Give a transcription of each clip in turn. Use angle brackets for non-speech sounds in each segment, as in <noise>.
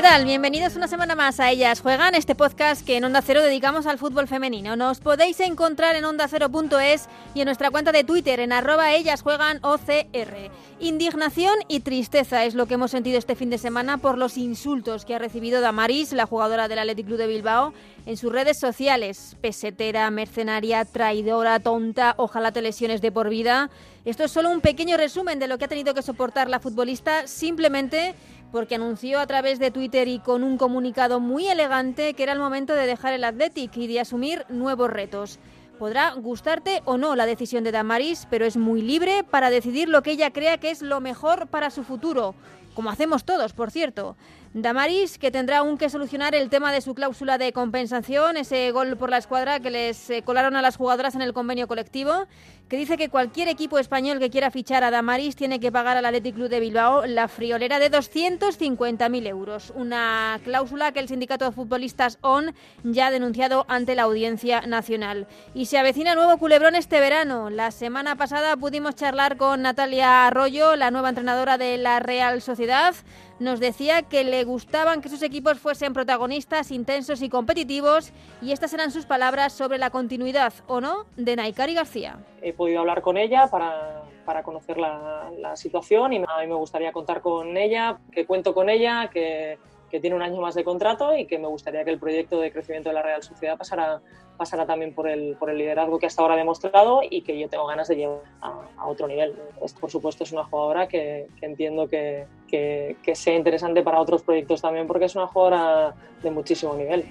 ¿Qué tal? Bienvenidos una semana más a Ellas Juegan, este podcast que en Onda Cero dedicamos al fútbol femenino. Nos podéis encontrar en ondacero.es y en nuestra cuenta de Twitter en arroba Ellas Juegan OCR. Indignación y tristeza es lo que hemos sentido este fin de semana por los insultos que ha recibido Damaris, la jugadora del Athletic Club de Bilbao, en sus redes sociales. Pesetera, mercenaria, traidora, tonta, ojalá te lesiones de por vida. Esto es solo un pequeño resumen de lo que ha tenido que soportar la futbolista simplemente porque anunció a través de Twitter y con un comunicado muy elegante que era el momento de dejar el Athletic y de asumir nuevos retos. Podrá gustarte o no la decisión de Damaris, pero es muy libre para decidir lo que ella crea que es lo mejor para su futuro, como hacemos todos, por cierto. Damaris, que tendrá aún que solucionar el tema de su cláusula de compensación, ese gol por la escuadra que les eh, colaron a las jugadoras en el convenio colectivo, que dice que cualquier equipo español que quiera fichar a Damaris tiene que pagar al Athletic Club de Bilbao la friolera de 250.000 euros. Una cláusula que el sindicato de futbolistas ON ya ha denunciado ante la Audiencia Nacional. Y se avecina nuevo culebrón este verano. La semana pasada pudimos charlar con Natalia Arroyo, la nueva entrenadora de la Real Sociedad nos decía que le gustaban que sus equipos fuesen protagonistas, intensos y competitivos, y estas eran sus palabras sobre la continuidad o no de Naikari García. He podido hablar con ella para, para conocer la, la, situación y a mí me gustaría contar con ella, que cuento con ella, que, que tiene un año más de contrato y que me gustaría que el proyecto de crecimiento de la Real Sociedad pasara, pasara también por el, por el liderazgo que hasta ahora ha demostrado y que yo tengo ganas de llevar a, a otro nivel. Esto, por supuesto, es una jugadora que, que entiendo que, que, sea interesante para otros proyectos también porque es una jugadora de muchísimo nivel.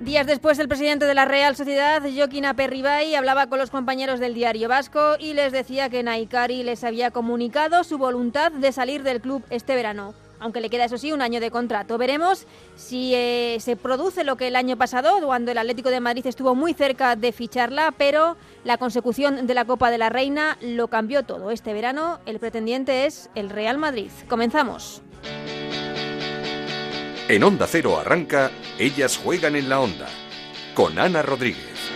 Días después, el presidente de la Real Sociedad, Joaquín Aperribay, hablaba con los compañeros del diario Vasco y les decía que Naikari les había comunicado su voluntad de salir del club este verano aunque le queda eso sí un año de contrato. Veremos si eh, se produce lo que el año pasado, cuando el Atlético de Madrid estuvo muy cerca de ficharla, pero la consecución de la Copa de la Reina lo cambió todo. Este verano el pretendiente es el Real Madrid. Comenzamos. En Onda Cero arranca, ellas juegan en la onda, con Ana Rodríguez.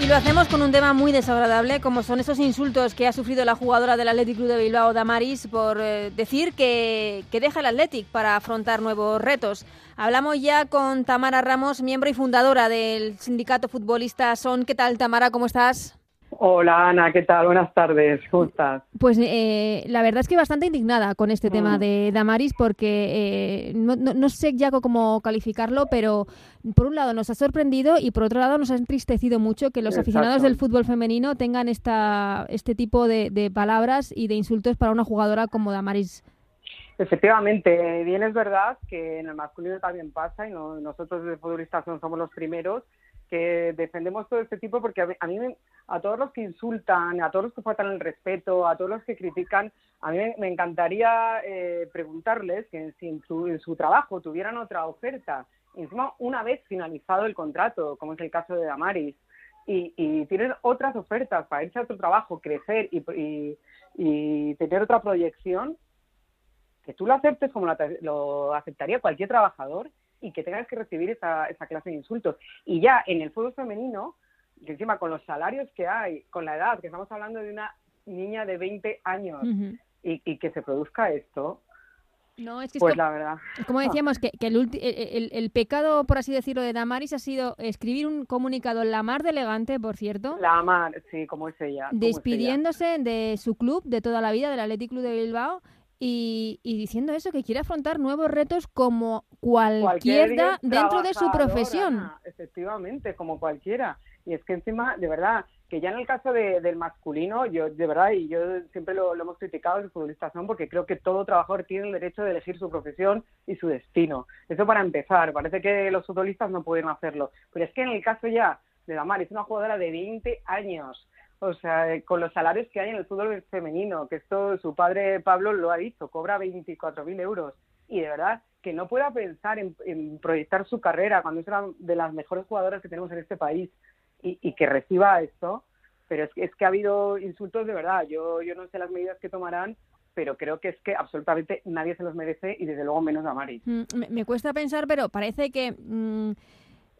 Y lo hacemos con un tema muy desagradable, como son esos insultos que ha sufrido la jugadora del Athletic Club de Bilbao, Damaris, por eh, decir que, que deja el Athletic para afrontar nuevos retos. Hablamos ya con Tamara Ramos, miembro y fundadora del sindicato futbolista Son. ¿Qué tal, Tamara? ¿Cómo estás? Hola Ana, ¿qué tal? Buenas tardes, ¿cómo estás? Pues eh, la verdad es que bastante indignada con este mm. tema de Damaris porque eh, no, no, no, sé ya cómo calificarlo, pero por un lado nos ha sorprendido y por otro lado nos ha entristecido mucho que los Exacto. aficionados del fútbol femenino tengan esta, este tipo de, de palabras y de insultos para una jugadora como Damaris Efectivamente, bien es verdad que en el masculino también pasa y no, nosotros de futbolistas no somos los primeros que defendemos todo este tipo porque a mí, a, a todos los que insultan, a todos los que faltan el respeto, a todos los que critican, a mí me, encantaría eh, preguntarles que si en su, en su trabajo tuvieran otra oferta, encima una vez finalizado el contrato, como es el caso de Damaris, y, y tienen otras ofertas para irse a otro trabajo, crecer y, y, tener otra proyección, que tú lo aceptes como lo aceptaría cualquier trabajador y que tengas que recibir esa, esa clase de insultos. Y ya en el fútbol femenino, que encima con los salarios que hay, con la edad, que estamos hablando de una niña de 20 años, uh -huh. y, y, que se produzca esto, no, es que pues es la verdad. Como decíamos, que, que el, el, el, pecado, por así decirlo, de Damaris ha sido escribir un comunicado la mar de elegante, por cierto. La mar, sí, como es ella. Despidiéndose es ella. de su club de toda la vida, del Athletic Club de Bilbao, y, y, diciendo eso, que quiere afrontar nuevos retos como cualquiera dentro de su profesión. Ana, efectivamente, como cualquiera. Y es que encima, de verdad, que ya en el caso de, del masculino, yo de verdad, y yo siempre lo, lo hemos criticado los futbolistas, ¿no? porque creo que todo trabajador tiene el derecho de elegir su profesión y su destino. Eso para empezar, parece que los futbolistas no pueden hacerlo. Pero es que en el caso ya de Damar, es una jugadora de 20 años, o sea, con los salarios que hay en el fútbol femenino, que esto su padre Pablo lo ha dicho, cobra 24.000 euros. Y de verdad que no pueda pensar en, en, proyectar su carrera cuando es una de las mejores jugadoras que tenemos en este país y, que reciba esto. Pero es es que ha habido insultos de verdad. Yo, yo no sé las medidas que tomarán, pero creo que es que absolutamente nadie se los merece y desde luego menos a Mari. Mm, me, cuesta pensar, pero parece que mm,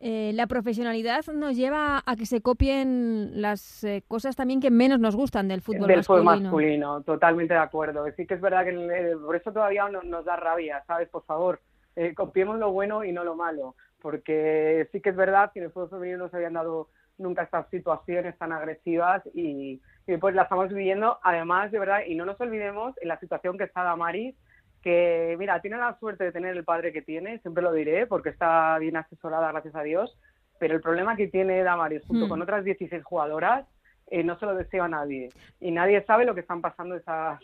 eh, la profesionalidad nos lleva a que se copien las eh, cosas también que menos nos gustan del fútbol del masculino. Fútbol masculino, totalmente de acuerdo. Sí que es verdad que por eso todavía nos da rabia, ¿sabes? Por favor, eh, copiemos lo bueno y no lo malo, porque sí que es verdad que en el fútbol femenino no se habían dado nunca estas situaciones tan agresivas y, pues las estamos viviendo, además de verdad, y no nos olvidemos en la situación que está Damaris, que mira, tiene la suerte de tener el padre que tiene, siempre lo diré, porque está bien asesorada, gracias a Dios, pero el problema que tiene Damaris junto hmm. con otras 16 jugadoras eh, no se lo desea a nadie y nadie sabe lo que están pasando esas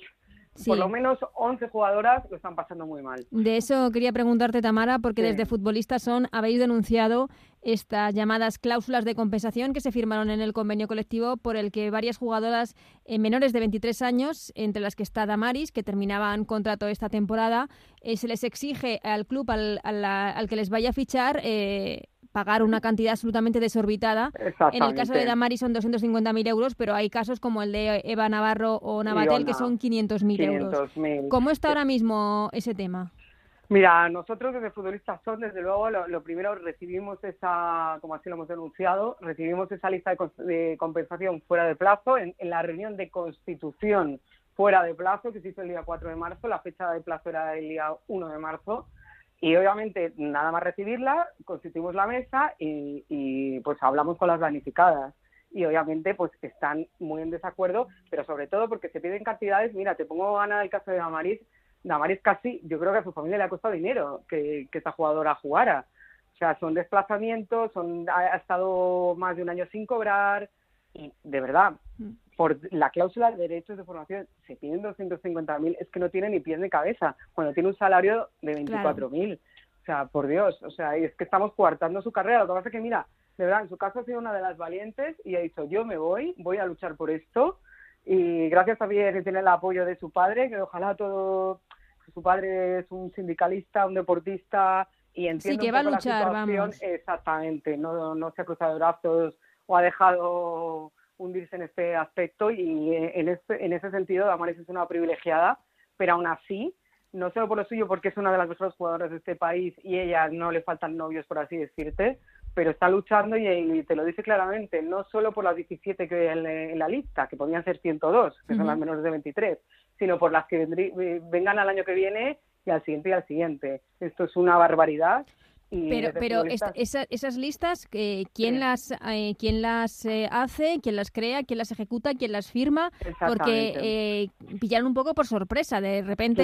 por lo menos 11 jugadoras lo están pasando muy mal. De eso quería preguntarte, Tamara, porque desde Futbolistas Son habéis denunciado estas llamadas cláusulas de compensación que se firmaron en el convenio colectivo por el que varias jugadoras eh, menores de 23 años, entre las que está Damaris, que terminaban contrato esta temporada, eh, se les exige al club al, al, que les vaya a fichar eh, pagar una cantidad absolutamente desorbitada. En el caso de Damari son 250.000 euros, pero hay casos como el de Eva Navarro o Navatel que son 500.000 euros. ¿Cómo está ahora mismo ese tema? Mira, nosotros desde Futbolistas Son, desde luego, lo, primero recibimos esa, como así lo hemos denunciado, recibimos esa lista de, compensación fuera de plazo en, en, la reunión de constitución fuera de plazo que se hizo el día 4 de marzo, la fecha de plazo era el día 1 de marzo, y obviamente, nada más recibirla, constituimos la mesa y, pues hablamos con las planificadas. Y obviamente, pues están muy en desacuerdo, pero sobre todo porque se piden cantidades. Mira, te pongo gana el caso de Damaris. Damaris casi, yo creo que a su familia le ha costado dinero que, que esta jugadora jugara. O sea, son desplazamientos, son, ha estado más de un año sin cobrar. Y de verdad, mm por la cláusula de derechos de formación se piden 250.000, es que no tiene ni pies ni cabeza, cuando tiene un salario de 24.000. O sea, por Dios, o sea, es que estamos coartando su carrera. Lo que pasa es que, mira, de verdad, en su caso ha sido una de las valientes y ha dicho, yo me voy, voy a luchar por esto. Y gracias también que tiene el apoyo de su padre, que ojalá todo, su padre es un sindicalista, un deportista y entiende sí, que va a luchar, vamos. Exactamente, no, no se ha cruzado brazos o ha dejado hundirse en este aspecto y eh, en, este, en ese sentido Damaris es una privilegiada, pero aún así, no solo por lo suyo, porque es una de las mejores jugadoras de este país y ella no le faltan novios, por así decirte, pero está luchando y, te lo dice claramente, no solo por las 17 que hay en, la lista, que podrían ser 102, que son las menores de 23, sino por las que vengan al año que viene y al siguiente y al siguiente. Esto es una barbaridad pero pero esas listas, eh, ¿quién las, eh, quién las eh, hace, quién las crea, quién las ejecuta, quién las firma? Porque eh, pillaron un poco por sorpresa. De repente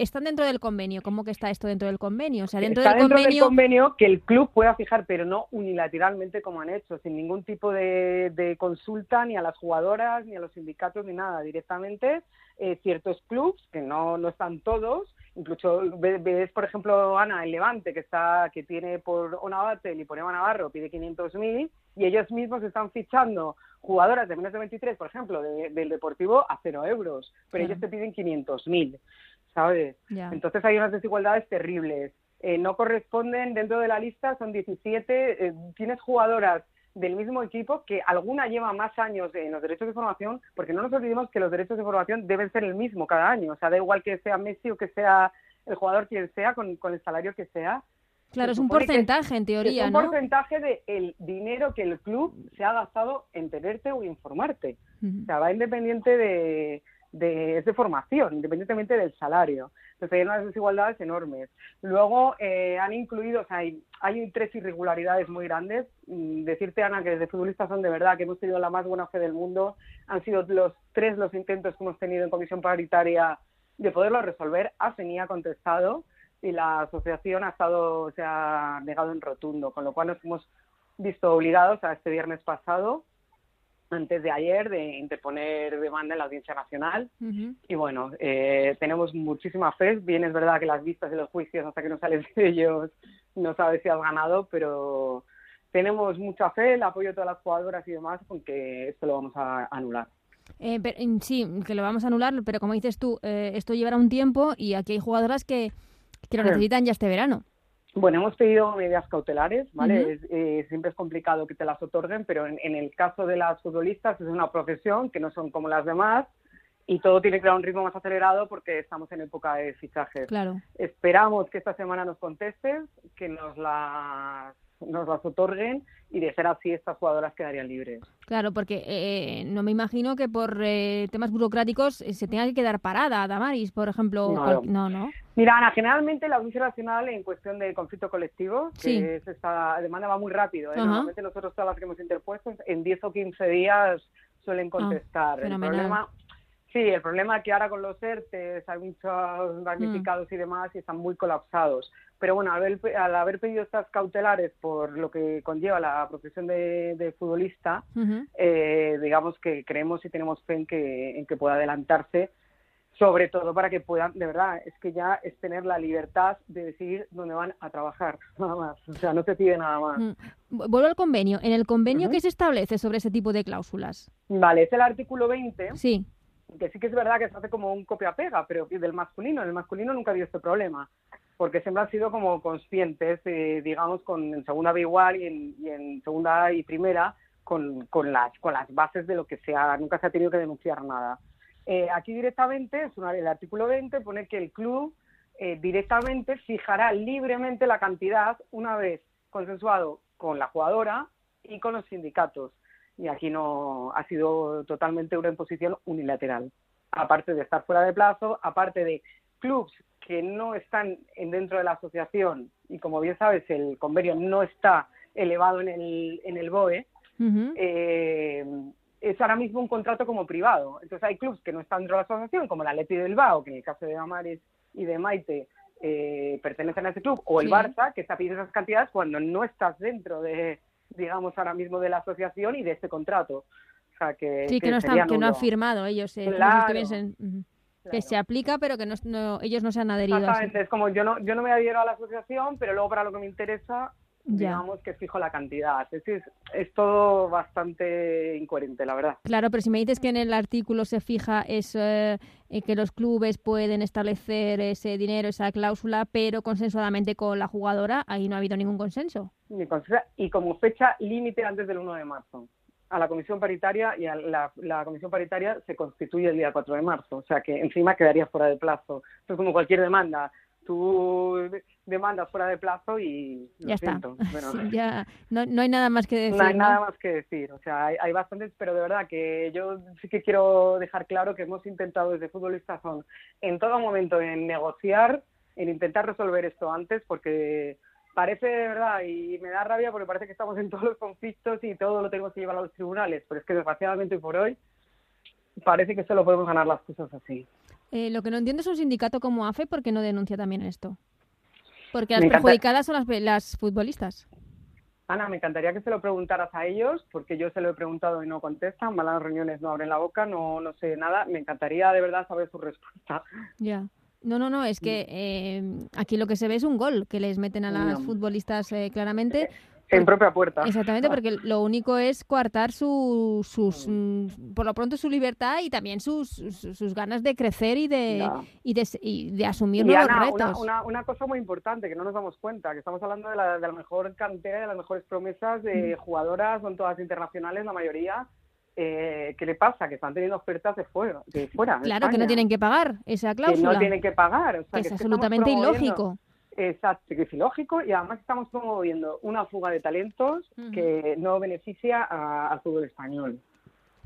están dentro del convenio. ¿Cómo que está esto dentro del convenio? O sea, dentro, del, dentro convenio... del convenio que el club pueda fijar, pero no unilateralmente como han hecho, sin ningún tipo de, de consulta ni a las jugadoras, ni a los sindicatos, ni nada. Directamente ciertos clubs, que no, no están todos, incluso ves, por ejemplo, Ana, el Levante, que está que tiene por Onabatel y por Eva Navarro, pide 500.000 y ellos mismos están fichando jugadoras de menos de 23, por ejemplo, del Deportivo a cero euros, pero ellos te piden 500.000, ¿sabes? Entonces hay unas desigualdades terribles. Eh, no corresponden dentro de la lista, son 17, eh, tienes jugadoras del mismo equipo que alguna lleva más años en los derechos de formación, porque no nos olvidemos que los derechos de formación deben ser el mismo cada año. O sea, da igual que sea Messi o que sea el jugador quien sea, con, el salario que sea. Claro, es un porcentaje en teoría, es un porcentaje del dinero que el club se ha gastado en tenerte o informarte. O sea, va independiente de, de, de formación, independientemente del salario. Entonces hay unas desigualdades enormes. Luego eh, han incluido, o sea, hay, hay, tres irregularidades muy grandes. Mm, decirte, Ana, que desde futbolistas son de verdad que hemos tenido la más buena fe del mundo. Han sido los tres los intentos que hemos tenido en comisión paritaria de poderlo resolver. AFENI ha contestado y la asociación ha estado, se ha negado en rotundo, con lo cual nos hemos visto obligados a este viernes pasado antes de ayer de interponer demanda en la Audiencia Nacional. Y bueno, eh, tenemos muchísima fe. Bien, es verdad que las vistas de los juicios, hasta que no sales de ellos, no sabes si has ganado, pero tenemos mucha fe, el apoyo de todas las jugadoras y demás, con que esto lo vamos a anular. Eh, sí, que lo vamos a anular, pero como dices tú, eh, esto llevará un tiempo y aquí hay jugadoras que, que lo necesitan ya este verano. Bueno, hemos pedido medidas cautelares, ¿vale? Eh, siempre es complicado que te las otorguen, pero en, el caso de las futbolistas es una profesión que no son como las demás y todo tiene que a un ritmo más acelerado porque estamos en época de fichajes. Claro. Esperamos que esta semana nos contestes, que nos las nos las otorguen y de ser así estas jugadoras quedarían libres. Claro, porque eh, no me imagino que por eh, temas burocráticos eh, se tenga que quedar parada Damaris, por ejemplo. No, no, no. Mira, Ana, generalmente la Audiencia Nacional en cuestión de conflicto colectivo, que es esta demanda va muy rápido. Normalmente nosotros todas las que hemos interpuesto en 10 o 15 días suelen ah, contestar. el problema Sí, el problema es que ahora con los ERTES hay muchos damnificados y demás y están muy colapsados. Pero bueno, al haber, al haber pedido estas cautelares por lo que conlleva la profesión de, futbolista, eh, digamos que creemos y tenemos fe en que, en que pueda adelantarse, sobre todo para que puedan, de verdad, es que ya es tener la libertad de decidir dónde van a trabajar, <laughs> nada más. O sea, no se pide nada más. Mm. Vuelvo al convenio. ¿En el convenio qué se establece sobre ese tipo de cláusulas? Vale, es el artículo 20. Sí que sí que es verdad que se hace como un copia-pega, pero del masculino, en el masculino nunca ha habido este problema, porque siempre han sido como conscientes, eh, digamos, con en segunda B igual y en, y en segunda y primera, con, con, las, con las bases de lo que sea, nunca se ha tenido que denunciar nada. Eh, aquí directamente, es una, el artículo 20 pone que el club eh, directamente fijará libremente la cantidad una vez consensuado con la jugadora y con los sindicatos y aquí no ha sido totalmente una imposición unilateral. Aparte de estar fuera de plazo, aparte de clubs que no están dentro de la asociación y como bien sabes el convenio no está elevado en el, en el BOE, eh, es ahora mismo un contrato como privado. Entonces hay clubs que no están dentro de la asociación, como la Leti del Bao, que en el caso de Amares y de Maite eh, pertenecen a ese club, o el Barça, que está pidiendo esas cantidades cuando no estás dentro de, digamos, ahora mismo de la asociación y de este contrato. O sea, que, sí, que, no, están, que no han firmado ellos. Eh, que se aplica, pero que no, ellos no se han adherido. Exactamente, es como yo no, yo no me adhiero a la asociación, pero luego para lo que me interesa digamos que fijo la cantidad. Es, es, es, todo bastante incoherente, la verdad. Claro, pero si me dices que en el artículo se fija eso, eh, que los clubes pueden establecer ese dinero, esa cláusula, pero consensuadamente con la jugadora, ahí no ha habido ningún consenso. Y como fecha límite antes del 1 de marzo. A la comisión paritaria y a la, la, comisión paritaria se constituye el día 4 de marzo, o sea que encima quedaría fuera de plazo. Esto es como cualquier demanda tú demandas fuera de plazo y ya está. <laughs> ya no, no, hay nada más que decir. No hay nada más que decir. O sea, hay, hay, bastantes, pero de verdad que yo sí que quiero dejar claro que hemos intentado desde Futbolistas Son en todo momento en negociar, en intentar resolver esto antes, porque parece de verdad y me da rabia porque parece que estamos en todos los conflictos y todo lo tenemos que llevar a los tribunales, pero es que desgraciadamente por hoy parece que solo podemos ganar las cosas así. Eh, lo que no entiendo es un sindicato como AFE, ¿por qué no denuncia también esto? Porque las perjudicadas son las, las futbolistas. Ana, me encantaría que se lo preguntaras a ellos, porque yo se lo he preguntado y no contestan, malas reuniones no abren la boca, no, no sé nada. Me encantaría de verdad saber su respuesta. Ya. No, no, no, es que eh, aquí lo que se ve es un gol que les meten a las futbolistas eh, claramente. En propia puerta. Exactamente, porque lo único es coartar su, sus, mm, por lo pronto su libertad y también sus, sus, ganas de crecer y de, y de, y de asumir nuevos retos. Una, una, cosa muy importante que no nos damos cuenta, que estamos hablando de la, de la mejor cantera, de las mejores promesas de mm. jugadoras, son todas internacionales, la mayoría. Eh, ¿Qué le pasa? Que están teniendo ofertas de fuera. De fuera claro, que no tienen que pagar esa cláusula. Que no tienen que pagar. O sea, que, es absolutamente ilógico. Es ilógico y además estamos promoviendo una fuga de talentos que no beneficia al fútbol español.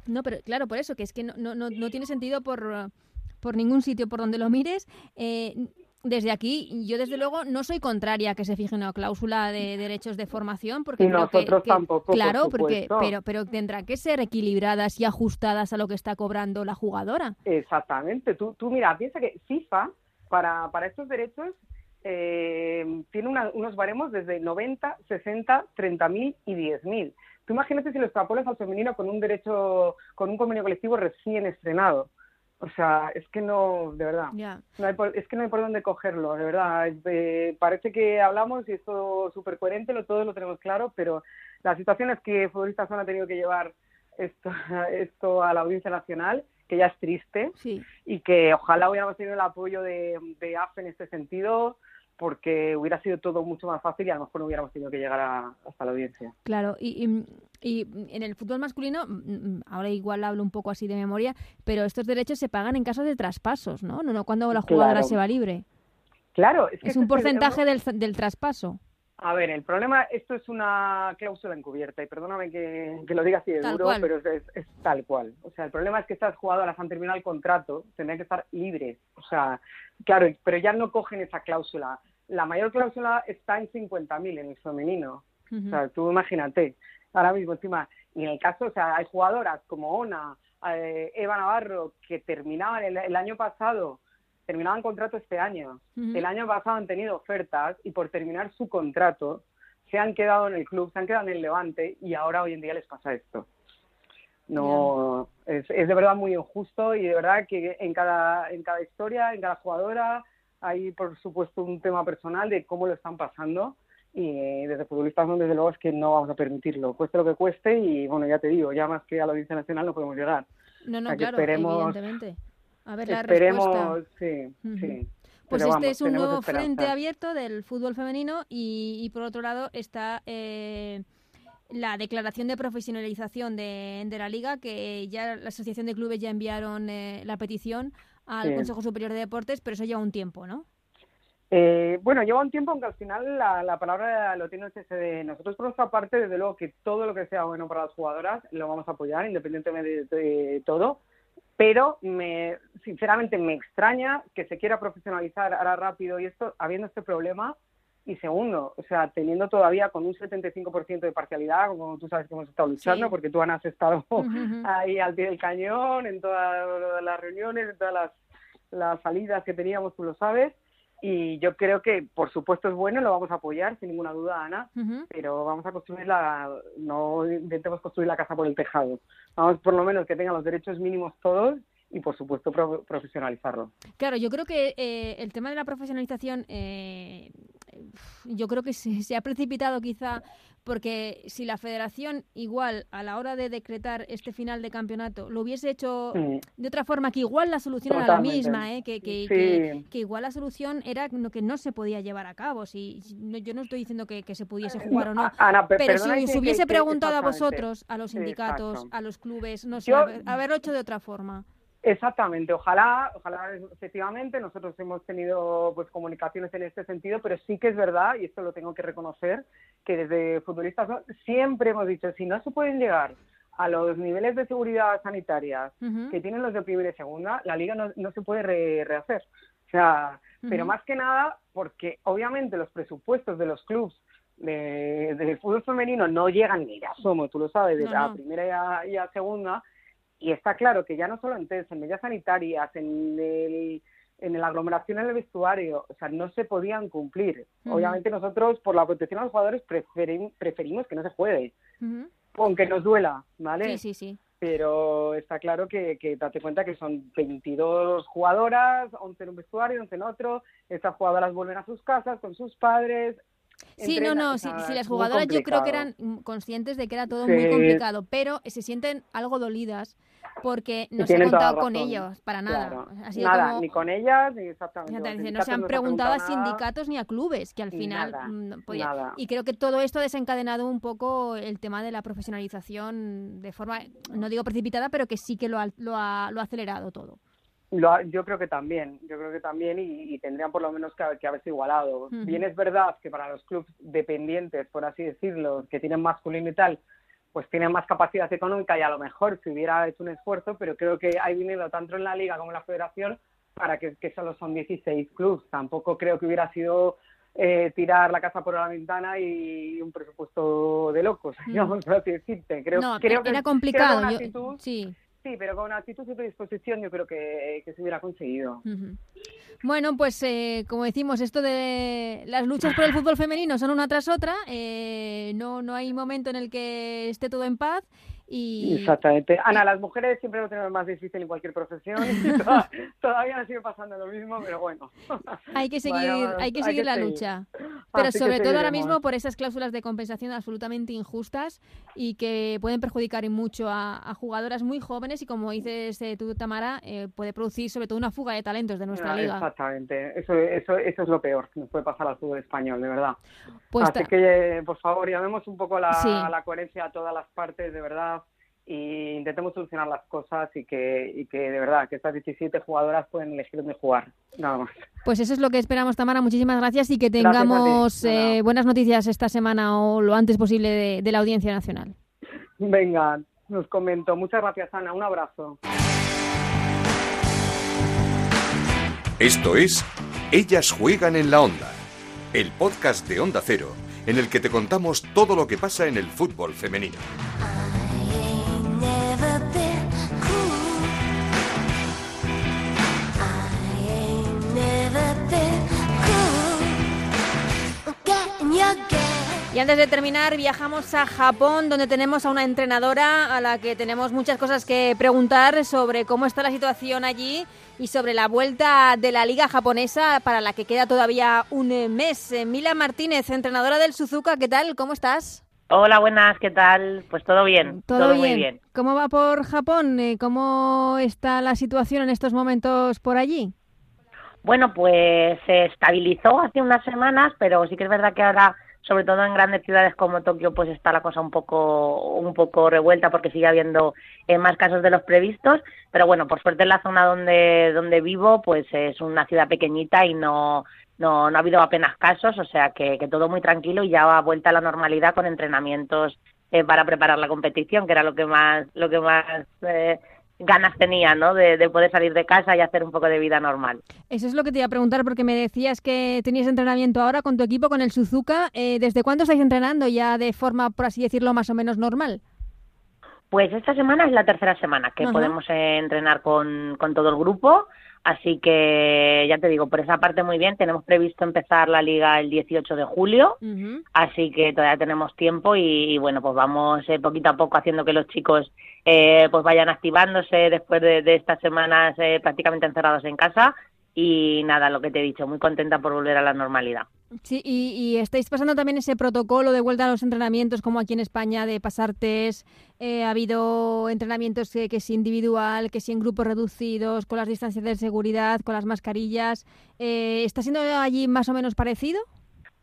No, pero claro, por eso, que es que no, no, no tiene sentido por, por ningún sitio por donde lo mires. Eh, desde aquí, yo desde luego no soy contraria a que se fije una cláusula de derechos de formación, porque nosotros tampoco. Claro, porque pero pero tendrán que ser equilibradas y ajustadas a lo que está cobrando la jugadora. Exactamente. Tú, tú mira, piensa que FIFA para, para estos derechos eh, tiene unos baremos desde 90, 60, 30 mil y 10 mil. Tú imagínate si lo extrapolas al femenino con un derecho, con un convenio colectivo recién estrenado. O sea, es que no, de verdad, no hay es que no hay por dónde cogerlo, de verdad. parece que hablamos y esto súper coherente, lo, todos lo tenemos claro, pero la situación es que futbolistas han tenido que llevar esto, <laughs> esto a la audiencia nacional, que ya es triste, y que ojalá hubiéramos tenido el apoyo de, de AFE en este sentido, porque hubiera sido todo mucho más fácil y a lo mejor no hubiéramos tenido que llegar hasta la audiencia. Claro, y, y, en el fútbol masculino, mm, mm, ahora igual hablo un poco así de memoria, pero estos derechos se pagan en caso de traspasos, ¿no? No, no cuando la jugadora se va libre. Claro, es, que es un porcentaje del, del traspaso. A ver, el problema, esto es una cláusula encubierta y perdóname que, lo diga así de duro, pero es, es, tal cual. O sea, el problema es que estas jugadoras han terminado el contrato, tendrían que estar libres. O sea, claro, pero ya no cogen esa cláusula. La mayor cláusula está en 50.000 en el femenino. O sea, tú imagínate, ahora mismo encima, y en el caso, o sea, hay jugadoras como Ona, eh, Eva Navarro, que terminaban el año pasado terminaban contrato este año. El año pasado han tenido ofertas y por terminar su contrato se han quedado en el club, se han quedado en el Levante y ahora hoy en día les pasa esto. No, es, es, de verdad muy injusto y de verdad que en cada, en cada historia, en cada jugadora, hay por supuesto un tema personal de cómo lo están pasando y eh, desde futbolistas no, desde luego es que no vamos a permitirlo, cueste lo que cueste y bueno, ya te digo, ya más que a la audiencia nacional no podemos llegar. No, no, claro, evidentemente. A ver la Esperemos, sí, sí. Pues este es un nuevo frente abierto del fútbol femenino y, por otro lado está eh, la declaración de profesionalización de, la liga que ya la Asociación de Clubes ya enviaron eh, la petición al Consejo Superior de Deportes, pero eso lleva un tiempo, ¿no? Eh, bueno, lleva un tiempo, aunque al final la, palabra lo tiene el CSD. Nosotros, por nuestra parte, desde luego que todo lo que sea bueno para las jugadoras lo vamos a apoyar, independientemente de todo pero me, sinceramente me extraña que se quiera profesionalizar ahora rápido y esto habiendo este problema. Y segundo, o sea, teniendo todavía con un 75% de parcialidad, como tú sabes que hemos estado luchando, porque tú has estado <laughs> ahí al pie del cañón, en todas las reuniones, en todas las, las salidas que teníamos, tú lo sabes, y yo creo que, por supuesto, es bueno, lo vamos a apoyar, sin ninguna duda, Ana, pero vamos a construir la, no intentemos construir la casa por el tejado. Vamos, por lo menos, que tengan los derechos mínimos todos y, por supuesto, profesionalizarlo. Claro, yo creo que eh, el tema de la profesionalización, eh, yo creo que se, ha precipitado quizá porque si la federación igual a la hora de decretar este final de campeonato lo hubiese hecho de otra forma, que igual la solución era la misma, ¿eh? que, que, igual la solución era que no se podía llevar a cabo. Si, yo no estoy diciendo que, se pudiese jugar o no, pero si se hubiese preguntado a vosotros, a los sindicatos, a los clubes, no sé, haberlo hecho de otra forma. Exactamente, ojalá, ojalá efectivamente nosotros hemos tenido pues comunicaciones en este sentido, pero sí que es verdad y esto lo tengo que reconocer que desde futbolistas siempre hemos dicho si no se pueden llegar a los niveles de seguridad sanitaria que tienen los de primera y segunda, la liga no, se puede rehacer. O sea, pero más que nada porque obviamente los presupuestos de los clubes de, del fútbol femenino no llegan ni a Somo, tú lo sabes, de la primera y a segunda y está claro que ya no solo en test, en medidas sanitarias, en el, en la aglomeración en el vestuario, o sea, no se podían cumplir. Obviamente nosotros, por la protección a los jugadores, preferimos que no se juegue, aunque nos duela, ¿vale? Sí, sí, sí. Pero está claro que, que date cuenta que son 22 jugadoras, 11 en un vestuario, 11 en otro, estas jugadoras vuelven a sus casas con sus padres, Sí, no, no, si, las jugadoras yo creo que eran conscientes de que era todo muy complicado, pero se sienten algo dolidas porque no se ha contado con ellos para nada. nada, ni con ellas ni exactamente. no se han preguntado a sindicatos ni a clubes, que al final mm, Y creo que todo esto ha desencadenado un poco el tema de la profesionalización de forma, no digo precipitada, pero que sí que lo lo ha, lo ha acelerado todo yo creo que también, yo creo que también y, tendrían por lo menos que, que haberse igualado. Bien es verdad que para los clubes dependientes, por así decirlo, que tienen masculino y tal, pues tienen más capacidad económica y a lo mejor se hubiera hecho un esfuerzo, pero creo que hay dinero tanto en la liga como en la federación para que, solo son 16 clubes. Tampoco creo que hubiera sido eh, tirar la casa por la ventana y un presupuesto de locos, <laughs> digamos, así decirte. Creo, no, creo era complicado. sí Sí, pero con actitud y predisposición yo creo que, se hubiera conseguido. Bueno, pues eh, como decimos, esto de las luchas por el fútbol femenino son una tras otra. Eh, no, no hay momento en el que esté todo en paz. Y... Exactamente. Ana, las mujeres siempre lo tenemos más difícil en cualquier profesión. <laughs> <laughs> todavía nos sigue pasando lo mismo, pero bueno. <laughs> Hay que seguir, hay que seguir la lucha. Pero sobre todo ahora mismo por esas cláusulas de compensación absolutamente injustas y que pueden perjudicar mucho a, jugadoras muy jóvenes y como dices eh, tú, Tamara, eh, puede producir sobre todo una fuga de talentos de nuestra ah, liga. Exactamente, eso, eso, eso es lo peor que nos puede pasar al fútbol español, de verdad. Pues Así que, por favor, llamemos un poco la, la coherencia a todas las partes, de verdad y intentemos solucionar las cosas y que, y que de verdad que estas 17 jugadoras pueden elegir dónde jugar, nada más. Pues eso es lo que esperamos, Tamara. Muchísimas gracias y que tengamos eh, buenas noticias esta semana o lo antes posible de, la Audiencia Nacional. Venga, nos comento. Muchas gracias, Ana. Un abrazo. Esto es Ellas juegan en la onda, el podcast de Onda Cero, en el que te contamos todo lo que pasa en el fútbol femenino. Y antes de terminar, viajamos a Japón, donde tenemos a una entrenadora a la que tenemos muchas cosas que preguntar sobre cómo está la situación allí y sobre la vuelta de la liga japonesa para la que queda todavía un mes. Mila Martínez, entrenadora del Suzuka, ¿qué tal? ¿Cómo estás? Hola, buenas, ¿qué tal? Pues todo bien, todo, muy bien. ¿Cómo va por Japón? Eh, ¿Cómo está la situación en estos momentos por allí? Bueno, pues se estabilizó hace unas semanas, pero sí que es verdad que ahora, sobre todo en grandes ciudades como Tokio, pues está la cosa un poco, un poco revuelta porque sigue habiendo eh, más casos de los previstos. Pero bueno, por suerte en la zona donde, donde vivo, pues es una ciudad pequeñita y no, no, no ha habido apenas casos, o sea que, que todo muy tranquilo y ya va vuelta a la normalidad con entrenamientos eh, para preparar la competición, que era lo que más, lo que más eh, ganas tenía, ¿no? De, poder salir de casa y hacer un poco de vida normal. Eso es lo que te iba a preguntar, porque me decías que tenías entrenamiento ahora con tu equipo, con el Suzuka. Eh, ¿Desde cuándo estáis entrenando ya de forma, por así decirlo, más o menos normal? Pues esta semana es la tercera semana que podemos entrenar con, con todo el grupo. Así que ya te digo, por esa parte muy bien. Tenemos previsto empezar la liga el 18 de julio, así que todavía tenemos tiempo y, bueno, pues vamos eh, poquito a poco haciendo que los chicos eh, pues vayan activándose después de, estas semanas eh, prácticamente encerrados en casa y nada, lo que te he dicho, muy contenta por volver a la normalidad. Sí, y, estáis pasando también ese protocolo de vuelta a los entrenamientos, como aquí en España, de pasar test. Eh, ha habido entrenamientos que, que, es individual, que sí en grupos reducidos, con las distancias de seguridad, con las mascarillas. ¿Está siendo allí más o menos parecido?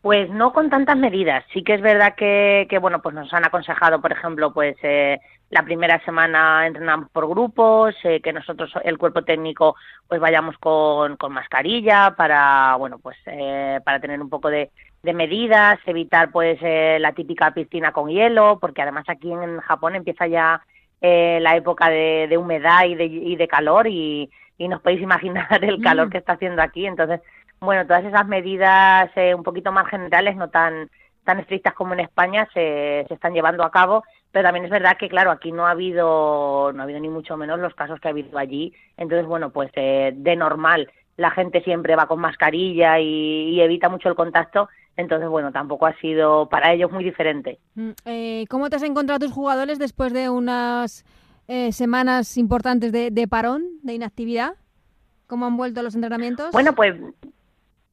Pues no con tantas medidas. Sí que es verdad que, que bueno, pues nos han aconsejado, por ejemplo, pues eh, la primera semana entrenamos por grupos, eh, que nosotros, el cuerpo técnico, pues vayamos con, con mascarilla para, bueno, pues eh, para tener un poco de, de medidas, evitar pues eh, la típica piscina con hielo, porque además aquí en Japón empieza ya eh, la época de, de humedad y de, y de calor y, y nos podéis imaginar el calor mm. que está haciendo aquí, entonces bueno, todas esas medidas eh, un poquito más generales, no tan tan estrictas como en España, se, se están llevando a cabo, pero también es verdad que, claro, aquí no ha habido, no ha habido ni mucho menos los casos que ha habido allí, entonces, bueno, pues eh, de normal la gente siempre va con mascarilla y, evita mucho el contacto, entonces, bueno, tampoco ha sido para ellos muy diferente. Mm, eh, ¿Cómo te has encontrado tus jugadores después de unas semanas importantes de, de parón, de inactividad? ¿Cómo han vuelto los entrenamientos? Bueno, pues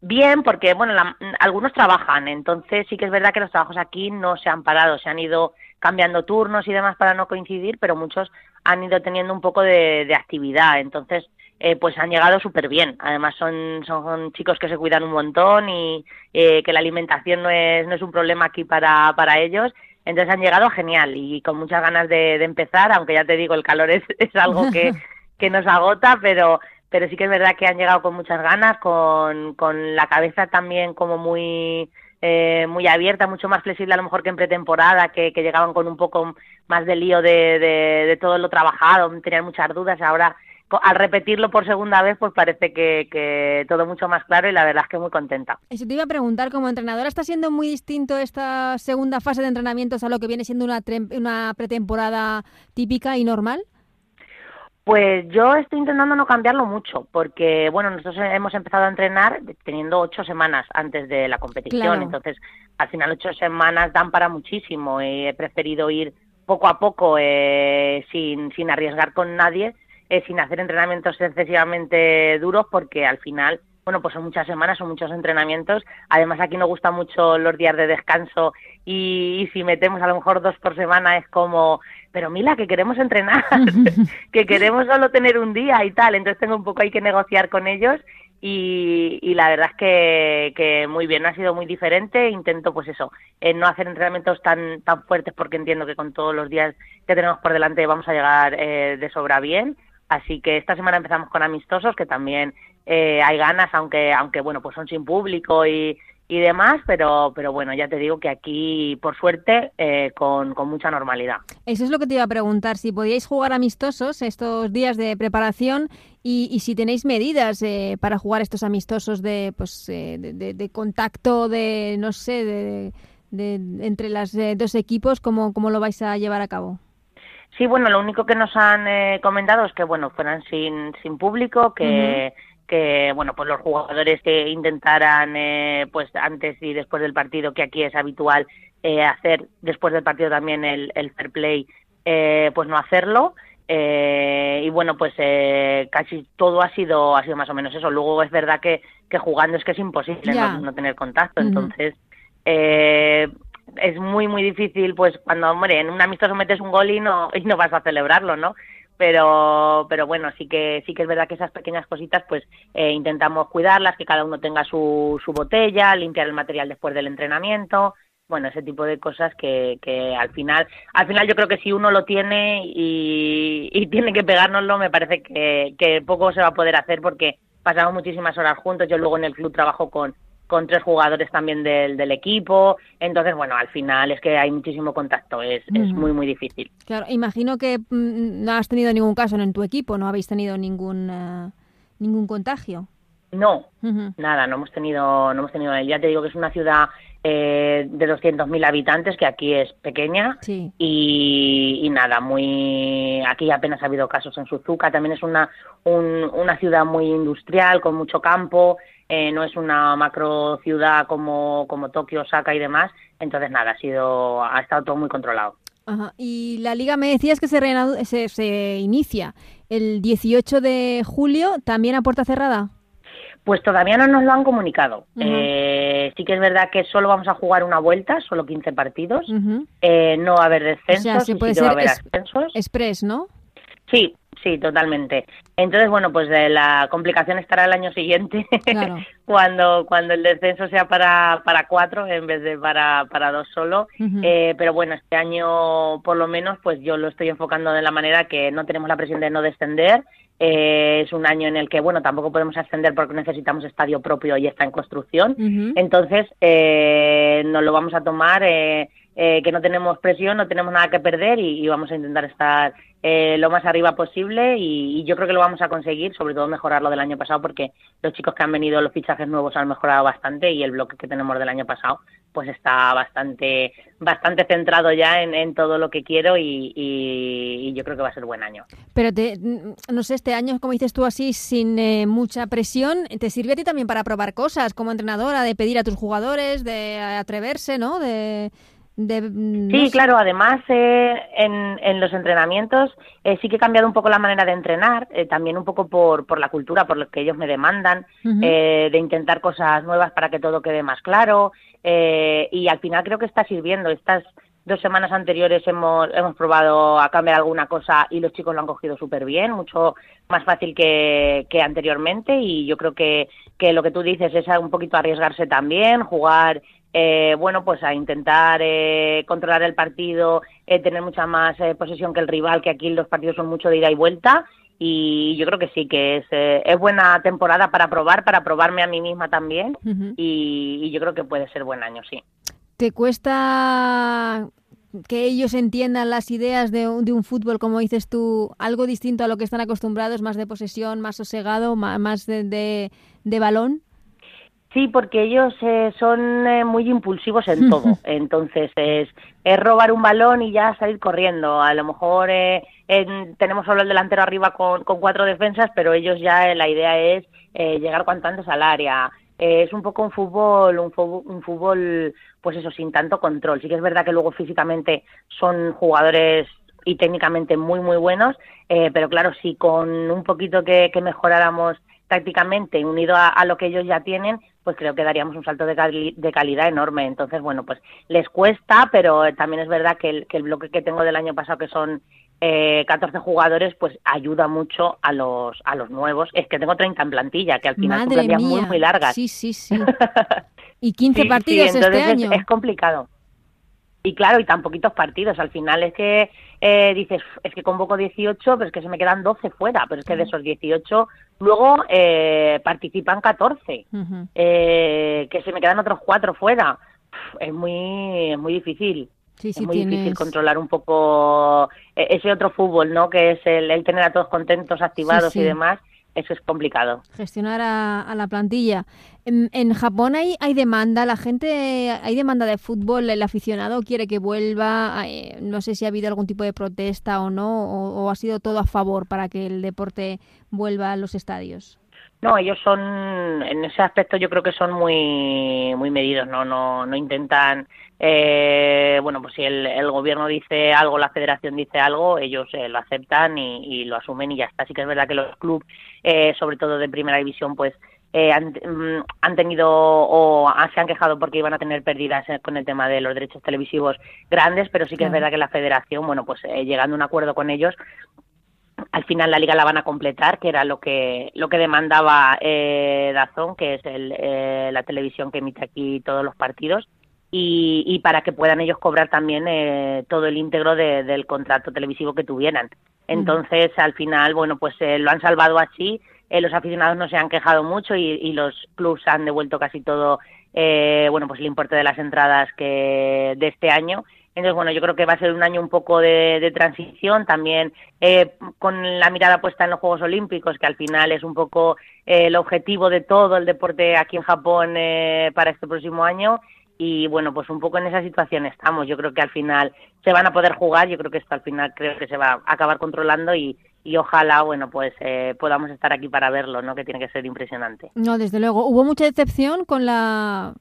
Bien, porque bueno, algunos trabajan, entonces sí que es verdad que los trabajos aquí no se han parado, se han ido cambiando turnos y demás para no coincidir, pero muchos han ido teniendo un poco de, actividad, entonces eh, pues han llegado súper bien. Además son, son chicos que se cuidan un montón y eh, que la alimentación no es, no es un problema aquí para, para ellos. Entonces han llegado genial y con muchas ganas de, de empezar, aunque ya te digo, el calor es, es algo que, <laughs> que nos agota, pero pero sí que es verdad que han llegado con muchas ganas, con, con la cabeza también como muy eh, muy abierta, mucho más flexible a lo mejor que en pretemporada, que, que llegaban con un poco más de lío de, de, todo lo trabajado, tenían muchas dudas, ahora al repetirlo por segunda vez, pues parece que, que, todo mucho más claro y la verdad es que muy contenta. Eso te iba a preguntar, como entrenadora, ¿está siendo muy distinto esta segunda fase de entrenamientos a lo que viene siendo una, una pretemporada típica y normal? Pues yo estoy intentando no cambiarlo mucho, porque bueno, nosotros hemos empezado a entrenar teniendo ocho semanas antes de la competición, entonces al final ocho semanas dan para muchísimo. He preferido ir poco a poco eh, sin, sin arriesgar con nadie, eh, sin hacer entrenamientos excesivamente duros, porque al final bueno, pues son muchas semanas, son muchos entrenamientos. Además, aquí nos gustan mucho los días de descanso y, si metemos a lo mejor dos por semana es como, pero Mila, que queremos entrenar, <laughs> que queremos solo tener un día y tal. Entonces tengo un poco ahí que negociar con ellos y, la verdad es que, que, muy bien, ha sido muy diferente. Intento, pues eso, eh, no hacer entrenamientos tan, tan fuertes porque entiendo que con todos los días que tenemos por delante vamos a llegar eh, de sobra bien. Así que esta semana empezamos con amistosos, que también eh, hay ganas, aunque, aunque bueno, pues son sin público y, y demás, pero, pero bueno, ya te digo que aquí, por suerte, eh, con, con, mucha normalidad. Eso es lo que te iba a preguntar, si podíais jugar amistosos estos días de preparación y, y si tenéis medidas eh, para jugar estos amistosos de, pues, eh, de, de, contacto, de, no sé, de, entre los dos equipos, ¿cómo, ¿cómo lo vais a llevar a cabo? Sí, bueno, lo único que nos han comentado es que, bueno, fueran sin, sin público, que que bueno pues los jugadores que intentaran eh, pues antes y después del partido que aquí es habitual eh, hacer después del partido también el, el fair play eh, pues no hacerlo. Y bueno pues casi todo ha sido ha sido más o menos eso. Luego es verdad que, que jugando es que es imposible no, tener contacto. Entonces es muy muy difícil pues cuando hombre en un amistoso metes un gol y no y no vas a celebrarlo no pero pero bueno sí que sí que es verdad que esas pequeñas cositas pues eh, intentamos cuidarlas que cada uno tenga su, su botella limpiar el material después del entrenamiento bueno ese tipo de cosas que, que al final al final yo creo que si uno lo tiene y, <laughs> tiene que pegárnoslo me parece que, que poco se va a poder hacer porque pasamos muchísimas horas juntos. Yo luego en el club trabajo con con tres jugadores también del, del equipo. Entonces, bueno, al final es que hay muchísimo contacto, es, es muy, muy difícil. Claro, imagino que mm, no has tenido ningún caso en tu equipo, no habéis tenido ningún, uh, ningún contagio. No, nada, no hemos tenido, no hemos tenido. Ya te digo que es una ciudad eh, de 200.000 habitantes, que aquí es pequeña, sí. y, y, nada, muy. Aquí apenas ha habido casos en Suzuka. También es una, un, una ciudad muy industrial, con mucho campo. Eh, no es una macro ciudad como, como Tokio, Osaka y demás. Entonces, nada, ha sido, ha estado todo muy controlado. Ajá. Y la liga me decías que se, se, se inicia el 18 de julio, también a puerta cerrada. Pues todavía no nos lo han comunicado. Uh -huh. eh, sí que es verdad que solo vamos a jugar una vuelta, solo 15 partidos. Uh -huh. eh, no va a haber descensos, o sea, sí puede sí ser va a haber es ascensos. Express, ¿no? Sí, sí, totalmente. Entonces, bueno, pues de la complicación estará el año siguiente, claro. <laughs> cuando cuando el descenso sea para, para cuatro en vez de para, para dos solo. Uh -huh. eh, pero bueno, este año por lo menos pues yo lo estoy enfocando de la manera que no tenemos la presión de no descender. Eh, es un año en el que, bueno, tampoco podemos ascender porque necesitamos estadio propio y está en construcción. Uh -huh. Entonces, eh, nos lo vamos a tomar, eh, que no tenemos presión, no tenemos nada que perder y, vamos a intentar estar eh, lo más arriba posible y, y, yo creo que lo vamos a conseguir, sobre todo mejorar lo del año pasado porque los chicos que han venido, los fichajes nuevos han mejorado bastante y el bloque que tenemos del año pasado pues está bastante bastante centrado ya en, en todo lo que quiero y, y, y, yo creo que va a ser buen año. Pero te, no sé, este año, como dices tú así, sin eh, mucha presión, te sirve a ti también para probar cosas como entrenadora, de pedir a tus jugadores, de atreverse, ¿no? De de, no sí, sé. claro, además eh, en, en, los entrenamientos eh, sí que he cambiado un poco la manera de entrenar, eh, también un poco por, por la cultura, por lo que ellos me demandan, uh -huh. de intentar cosas nuevas para que todo quede más claro y al final creo que está sirviendo. Estas dos semanas anteriores hemos, hemos probado a cambiar alguna cosa y los chicos lo han cogido súper bien, mucho más fácil que, que anteriormente y yo creo que, que lo que tú dices es un poquito arriesgarse también, jugar eh, bueno, pues a intentar eh, controlar el partido, eh, tener mucha más eh, posesión que el rival, que aquí los partidos son mucho de ida y vuelta. Y yo creo que sí, que es, eh, es buena temporada para probar, para probarme a mí misma también. Uh -huh. y, y yo creo que puede ser buen año, sí. ¿Te cuesta que ellos entiendan las ideas de un, de un, fútbol, como dices tú, algo distinto a lo que están acostumbrados, más de posesión, más sosegado, más de, de, de balón? Sí, porque ellos eh, son eh, muy impulsivos en <laughs> todo. Entonces es, es, robar un balón y ya salir corriendo. A lo mejor eh, en, tenemos solo el delantero arriba con, con cuatro defensas, pero ellos ya eh, la idea es eh, llegar cuanto antes al área. Eh, es un poco un fútbol, un fútbol, un fútbol, pues eso, sin tanto control. Sí que es verdad que luego físicamente son jugadores y técnicamente muy, muy buenos, pero claro, si con un poquito que, que mejoráramos tácticamente unido a, lo que ellos ya tienen, pues creo que daríamos un salto de, de, calidad enorme. Entonces, bueno, pues les cuesta, pero también es verdad que el, que el bloque que tengo del año pasado, que son eh, 14 jugadores, pues ayuda mucho a los, a los nuevos. Es que tengo 30 en plantilla, que al final son plantillas muy, muy largas. Sí, sí, sí. <laughs> Y 15 partidos este año. Es, complicado. Y claro, y tan poquitos partidos. Al final es que eh, dices, es que convoco 18, pero es que se me quedan 12 fuera. Pero es que de esos 18, luego eh, participan 14. eh, que se me quedan otros 4 fuera. es muy, muy difícil. Sí, sí, es muy difícil controlar un poco e-, ese otro fútbol, ¿no? Que es el, tener a todos contentos, activados y demás eso es complicado. Gestionar a, la plantilla. En, Japón hay, hay demanda, la gente, hay demanda de fútbol, el aficionado quiere que vuelva, eh, no sé si ha habido algún tipo de protesta o no, o, ha sido todo a favor para que el deporte vuelva a los estadios. No, ellos son, en ese aspecto yo creo que son muy, muy medidos, no, no, no intentan eh, bueno, pues si el, gobierno dice algo, la federación dice algo, ellos eh, lo aceptan y, lo asumen y ya está. Así que es verdad que los clubes, eh, sobre todo de primera división, pues eh, mm, han, tenido o se han quejado porque iban a tener pérdidas con el tema de los derechos televisivos grandes, pero sí que es verdad que la federación, bueno, pues llegando a un acuerdo con ellos, al final la liga la van a completar, que era lo que lo que demandaba eh, Dazón, que es el, la televisión que emite aquí todos los partidos y, y para que puedan ellos cobrar también eh, todo el íntegro del contrato televisivo que tuvieran. Entonces, al final, bueno, pues eh, lo han salvado así, eh, los aficionados no se han quejado mucho y, y los clubs han devuelto casi todo, eh, bueno, pues el importe de las entradas que de este año. Entonces, bueno, yo creo que va a ser un año un poco de, de transición, también eh, con la mirada puesta en los Juegos Olímpicos, que al final es un poco eh, el objetivo de todo el deporte aquí en Japón eh, para este próximo año y bueno, pues un poco en esa situación estamos. Yo creo que al final se van a poder jugar, yo creo que esto al final creo que se va a acabar controlando y, y ojalá, bueno, pues eh, podamos estar aquí para verlo, ¿no? Que tiene que ser impresionante. No, desde luego. ¿Hubo mucha decepción con la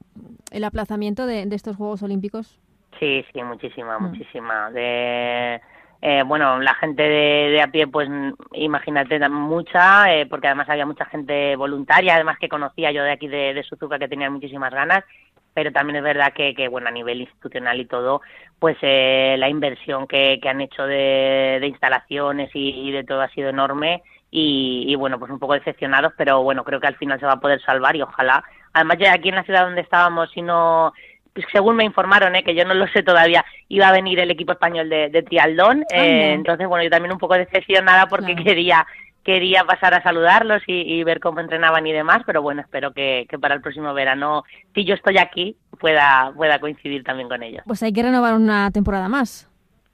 el aplazamiento de, estos Juegos Olímpicos? Sí, sí, muchísima, mm. muchísima. De... Eh, bueno, la gente de, a pie, pues imagínate, mucha, eh, porque además había mucha gente voluntaria, además que conocía yo de aquí de, de Suzuka que tenían muchísimas ganas pero también es verdad que, que bueno, a nivel institucional y todo, pues eh, la inversión que, que han hecho de, de instalaciones y, de todo ha sido enorme y, bueno, pues un poco decepcionados, pero bueno, creo que al final se va a poder salvar y ojalá. Además, ya aquí en la ciudad donde estábamos, si no, pues según me informaron, ¿eh? que yo no lo sé todavía, iba a venir el equipo español de, de trialdón, eh, entonces bueno, yo también un poco decepcionada porque quería quería pasar a saludarlos y, ver cómo entrenaban y demás, pero bueno, espero que, para el próximo verano, si yo estoy aquí, pueda, pueda coincidir también con ellos. Pues hay que renovar una temporada más.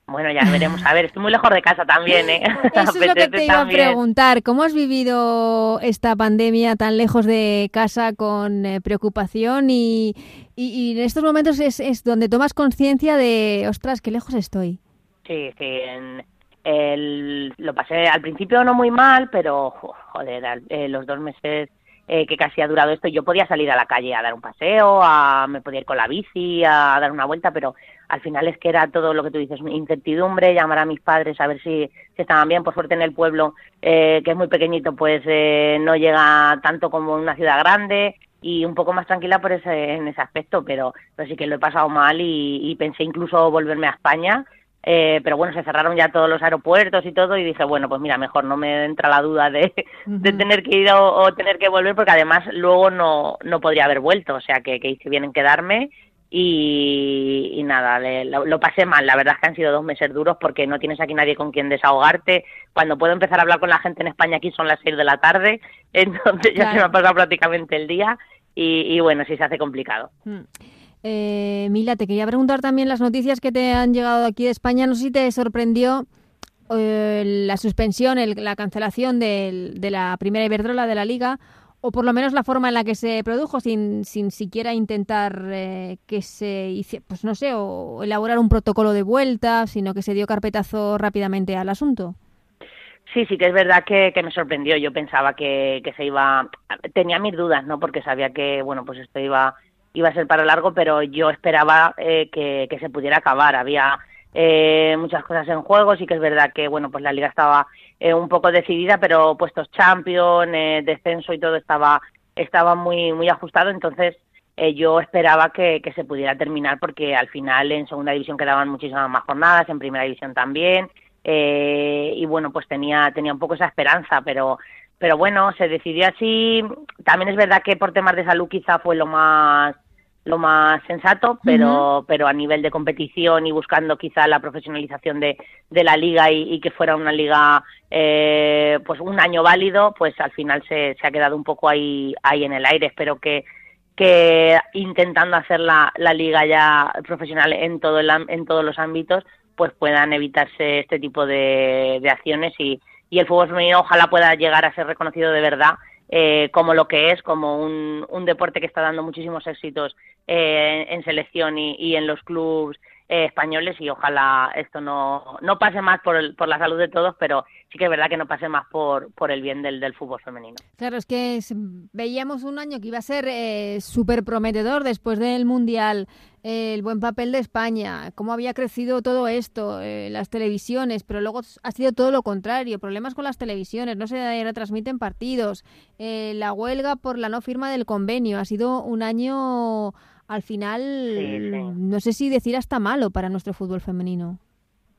Bueno, ya veremos. A ver, estoy muy lejos de casa también, ¿eh? <laughs> Eso es lo que te iba a preguntar. ¿Cómo has vivido esta pandemia tan lejos de casa con eh, preocupación y, y, en estos momentos es, es donde tomas conciencia de, ostras, qué lejos estoy? Sí, sí. En, el, lo pasé al principio no muy mal, pero joder, eh, los dos meses eh, que casi ha durado esto, yo podía salir a la calle a dar un paseo, a, me podía ir con la bici, a dar una vuelta, pero al final es que era todo lo que tú dices, incertidumbre, llamar a mis padres a ver si, si estaban bien. Por suerte en el pueblo, eh, que es muy pequeñito, pues eh, no llega tanto como en una ciudad grande y un poco más tranquila por ese, en ese aspecto, pero, pero sí que lo he pasado mal y, y pensé incluso volverme a España eh, pero bueno, se cerraron ya todos los aeropuertos y todo y dije, bueno, pues mira, mejor no me entra la duda de, de tener que ir o, tener que volver porque además luego no, no podría haber vuelto, o sea que, que hice bien en quedarme y, nada, lo, pasé mal, la verdad es que han sido dos meses duros porque no tienes aquí nadie con quien desahogarte, cuando puedo empezar a hablar con la gente en España aquí son las seis de la tarde, <laughs> entonces ya se me ha pasado prácticamente el día y, bueno, sí se hace complicado. Mm. Eh, Mila, te quería preguntar también las noticias que te han llegado aquí de España. No sé si te sorprendió eh, la suspensión, la cancelación de la primera Iberdrola de la Liga, o por lo menos la forma en la que se produjo, sin, sin siquiera intentar eh, que se hiciera, pues no sé, o elaborar un protocolo de vuelta, sino que se dio carpetazo rápidamente al asunto. Sí, sí que es verdad que, que me sorprendió. Yo pensaba que, que se iba, tenía mis dudas, ¿no? Porque sabía que, bueno, pues esto iba iba a ser para largo, pero yo esperaba eh, que, que, se pudiera acabar. Había eh, muchas cosas en juego. Sí que es verdad que, bueno, pues la liga estaba eh, un poco decidida, pero puestos champion, eh, descenso y todo estaba, estaba muy, muy ajustado. Entonces, eh, yo esperaba que, que, se pudiera terminar porque al final en segunda división quedaban muchísimas más jornadas, en primera división también. Eh, y bueno, pues tenía, tenía un poco esa esperanza, pero, pero bueno, se decidió así. También es verdad que por temas de salud quizá fue lo más lo más sensato, pero, pero a nivel de competición y buscando quizá la profesionalización de, de la liga y, y, que fuera una liga eh, pues un año válido, pues al final se, se ha quedado un poco ahí, ahí en el aire. Espero que, que intentando hacer la, la liga ya profesional en todo el, en todos los ámbitos, pues puedan evitarse este tipo de, de acciones y, y el fútbol femenino ojalá pueda llegar a ser reconocido de verdad eh, como lo que es, como un, un, deporte que está dando muchísimos éxitos eh, en selección y, en los clubes eh, españoles y ojalá esto no, no pase más por, el, por la salud de todos, pero sí que es verdad que no pase más por, por el bien del, fútbol femenino. Claro, es que veíamos un año que iba a ser eh, súper prometedor después del Mundial, el buen papel de España, cómo había crecido todo esto, eh, las televisiones, pero luego ha sido todo lo contrario, problemas con las televisiones, no se retransmiten partidos, eh, la huelga por la no firma del convenio, ha sido un año al final, Sí, sí. no sé si decir hasta malo para nuestro fútbol femenino.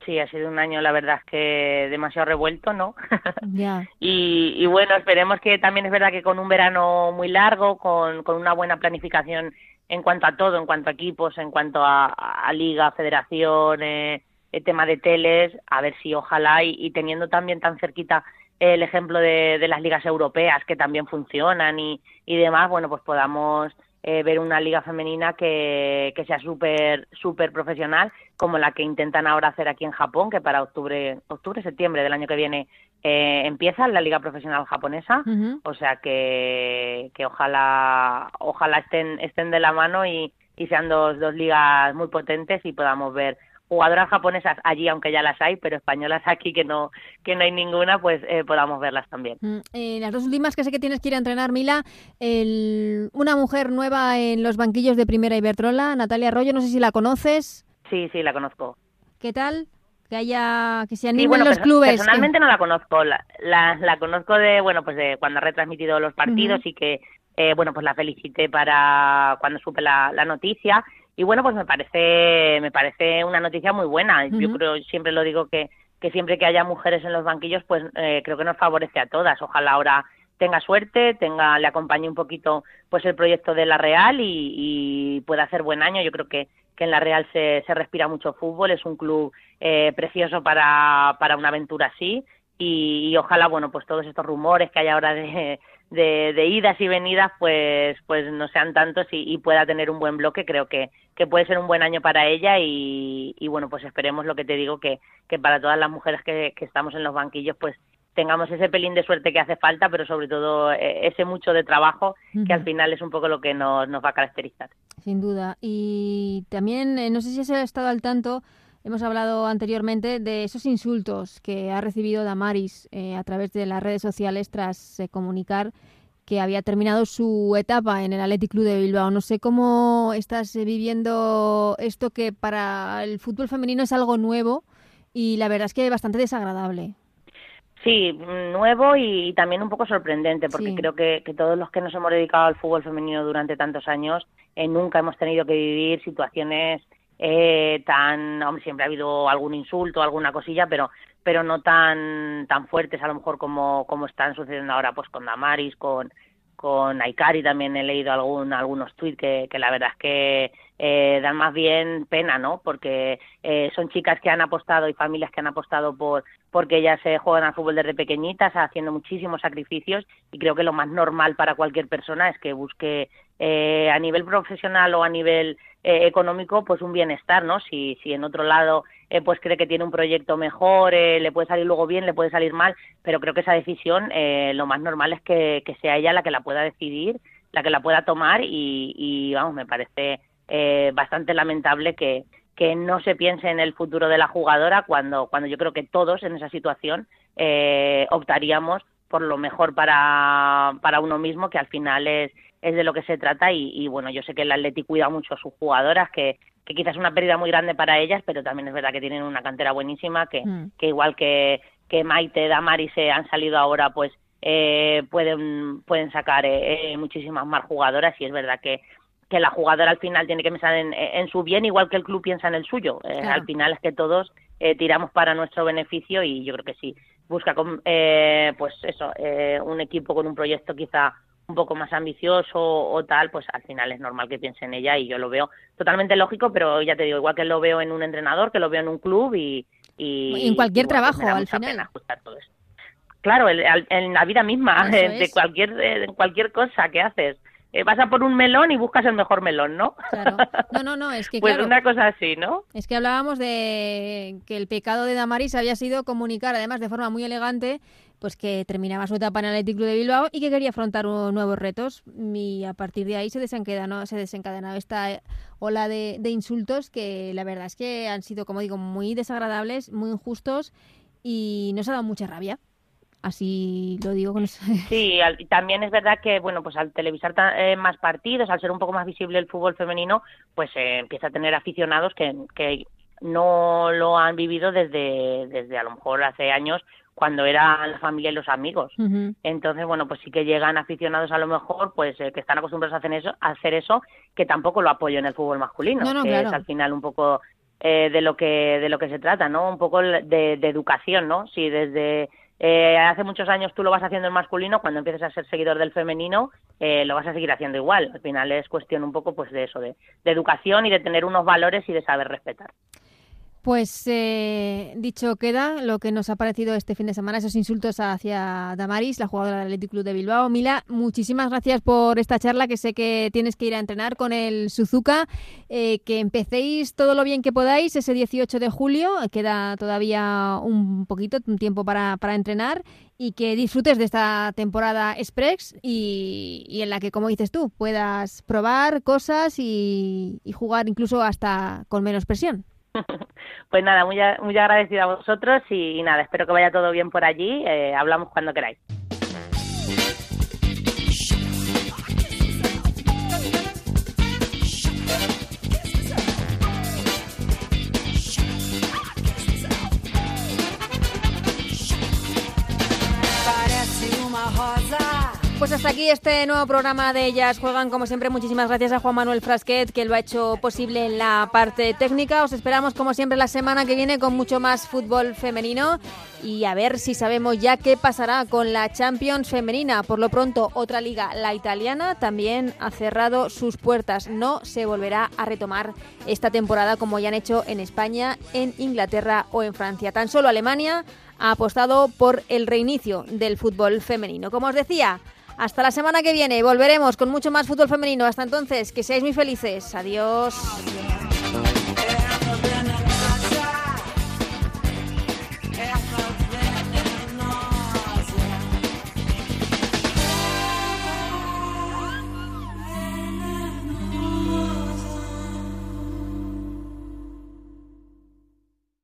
Sí, ha sido un año, la verdad, es que demasiado revuelto, ¿no? <laughs> Ya. y, y bueno, esperemos que también es verdad que con un verano muy largo, con, con una buena planificación en cuanto a todo, en cuanto a equipos, en cuanto a, a liga, federación, eh, el tema de teles, a ver si ojalá y, y teniendo también tan cerquita el ejemplo de, las ligas europeas que también funcionan y, demás, bueno, pues podamos eh, ver una liga femenina que, sea súper súper profesional como la que intentan ahora hacer aquí en Japón que para octubre octubre septiembre del año que viene eh, empieza la liga profesional japonesa Uh -huh. o sea que, que ojalá ojalá estén estén de la mano y, y sean dos, dos ligas muy potentes y podamos ver jugadoras japonesas allí, aunque ya las hay, pero españolas <laughs> aquí que no que no hay ninguna, pues eh, podamos verlas también. Mm, eh, las dos últimas que sé que tienes que ir a entrenar, Mila, el, una mujer nueva en los banquillos de Primera Iberdrola, Natalia Arroyo, no sé si la conoces. Sí, sí, la conozco. ¿Qué tal? Que haya que se animen sí, bueno, los clubes. Personalmente que... no la conozco, la, la, la, conozco de bueno pues de cuando ha retransmitido los partidos uh -huh. y que eh, bueno pues la felicité para cuando supe la, la noticia y bueno pues me parece me parece una noticia muy buena. Uh -huh. Yo creo siempre lo digo que que siempre que haya mujeres en los banquillos pues eh, creo que nos favorece a todas. Ojalá ahora tenga suerte, tenga le acompañe un poquito pues el proyecto de la Real y, y pueda hacer buen año. Yo creo que que en la Real se, se respira mucho fútbol, es un club eh, precioso para, para una aventura así y, y, ojalá, bueno, pues todos estos rumores que hay ahora de, de, de idas y venidas, pues, pues no sean tantos y, y, pueda tener un buen bloque, creo que, que puede ser un buen año para ella y, y bueno, pues esperemos lo que te digo, que, que para todas las mujeres que, que estamos en los banquillos, pues tengamos ese pelín de suerte que hace falta, pero sobre todo eh, ese mucho de trabajo uh -huh. que al final es un poco lo que nos, nos va a caracterizar. Sin duda. Y también, eh, no sé si has estado al tanto, hemos hablado anteriormente de esos insultos que ha recibido Damaris eh, a través de las redes sociales tras eh, comunicar que había terminado su etapa en el Athletic Club de Bilbao. No sé cómo estás viviendo esto que para el fútbol femenino es algo nuevo y la verdad es que bastante desagradable. Sí, nuevo y también un poco sorprendente, porque sí. creo que, que, todos los que nos hemos dedicado al fútbol femenino durante tantos años eh, nunca hemos tenido que vivir situaciones eh, tan, hombre, siempre ha habido algún insulto, alguna cosilla, pero pero no tan tan fuertes a lo mejor como como están sucediendo ahora pues con Damaris, con con Aikari también he leído algún algunos tweets que, la verdad es que eh, dan más bien pena, ¿no? Porque eh, son chicas que han apostado y familias que han apostado por porque ellas se juegan al fútbol desde pequeñitas, haciendo muchísimos sacrificios y creo que lo más normal para cualquier persona es que busque eh, a nivel profesional o a nivel eh, económico pues un bienestar, ¿no? Si, si en otro lado eh, pues cree que tiene un proyecto mejor, eh, le puede salir luego bien, le puede salir mal, pero creo que esa decisión eh, lo más normal es que, sea ella la que la pueda decidir, la que la pueda tomar y, y vamos, me parece eh, bastante lamentable que, que no se piense en el futuro de la jugadora cuando, cuando yo creo que todos en esa situación optaríamos por lo mejor para, para uno mismo, que al final es, es de lo que se trata y, bueno, yo sé que el Atleti cuida mucho a sus jugadoras, que, que quizás es una pérdida muy grande para ellas, pero también es verdad que tienen una cantera buenísima, que, mm. que igual que, que Maite, Damari se han salido ahora, pues eh, pueden, pueden sacar eh, eh, muchísimas más jugadoras y es verdad que, que la jugadora al final tiene que pensar en, en su bien igual que el club piensa en el suyo. Al final es que todos tiramos para nuestro beneficio y yo creo que sí, busca pues eso, un equipo con un proyecto quizá un poco más ambicioso o tal, pues al final es normal que piense en ella y yo lo veo totalmente lógico, pero ya te digo, igual que lo veo en un entrenador, que lo veo en un club y... y en cualquier pues trabajo, al final. Todo Claro, en la vida misma, de cualquier, en cualquier cosa que haces. Eh, vas a por un melón y buscas el mejor melón, ¿no? Claro. No, no, no, es que <laughs> Pues una cosa así, ¿no? Es que hablábamos de que el pecado de Damaris había sido comunicar, además de forma muy elegante, pues que terminaba su etapa en el Athletic Club de Bilbao y que quería afrontar nuevos retos y a partir de ahí se desencadenó, se desencadenó esta ola de, de insultos que la verdad es que han sido, como digo, muy desagradables, muy injustos y nos ha dado mucha rabia. Así lo digo con <laughs> Sí, también es verdad que, bueno, pues al televisar eh, más partidos, al ser un poco más visible el fútbol femenino, pues eh, empieza a tener aficionados que, que no lo han vivido desde, desde a lo mejor hace años cuando era la familia y los amigos. Entonces, bueno, pues sí que llegan aficionados a lo mejor, pues eh, que están acostumbrados a hacer eso, a hacer eso, que tampoco lo apoyo en el fútbol masculino, que es al final un poco de lo que de lo que se trata, ¿no? Un poco de, de educación, ¿no? Si desde eh, hace muchos años tú lo vas haciendo en masculino, cuando empieces a ser seguidor del femenino, eh, lo vas a seguir haciendo igual. Al final es cuestión un poco pues de eso, de educación y de tener unos valores y de saber respetar. Pues eh, dicho queda lo que nos ha parecido este fin de semana, esos insultos hacia Damaris, la jugadora del Athletic Club de Bilbao. Mila, muchísimas gracias por esta charla, que sé que tienes que ir a entrenar con el Suzuka, eh, que empecéis todo lo bien que podáis ese 18 de julio, queda todavía un poquito, un tiempo para, entrenar, y que disfrutes de esta temporada Express y, en la que, como dices tú, puedas probar cosas y jugar incluso hasta con menos presión. <laughs> Pues nada, muy, muy agradecida a vosotros y, nada, espero que vaya todo bien por allí. Eh, hablamos cuando queráis. Hasta aquí este nuevo programa de Ellas Juegan. Como siempre, muchísimas gracias a Juan Manuel Frasquet, que lo ha hecho posible en la parte técnica. Os esperamos, como siempre, la semana que viene con mucho más fútbol femenino y a ver si sabemos ya qué pasará con la Champions femenina. Por lo pronto, otra liga, la italiana, también ha cerrado sus puertas. No se volverá a retomar esta temporada como ya han hecho en España, en Inglaterra o en Francia. Tan solo Alemania ha apostado por el reinicio del fútbol femenino. Como os decía, hasta la semana que viene volveremos con mucho más fútbol femenino. Hasta entonces, que seáis muy felices. Adiós.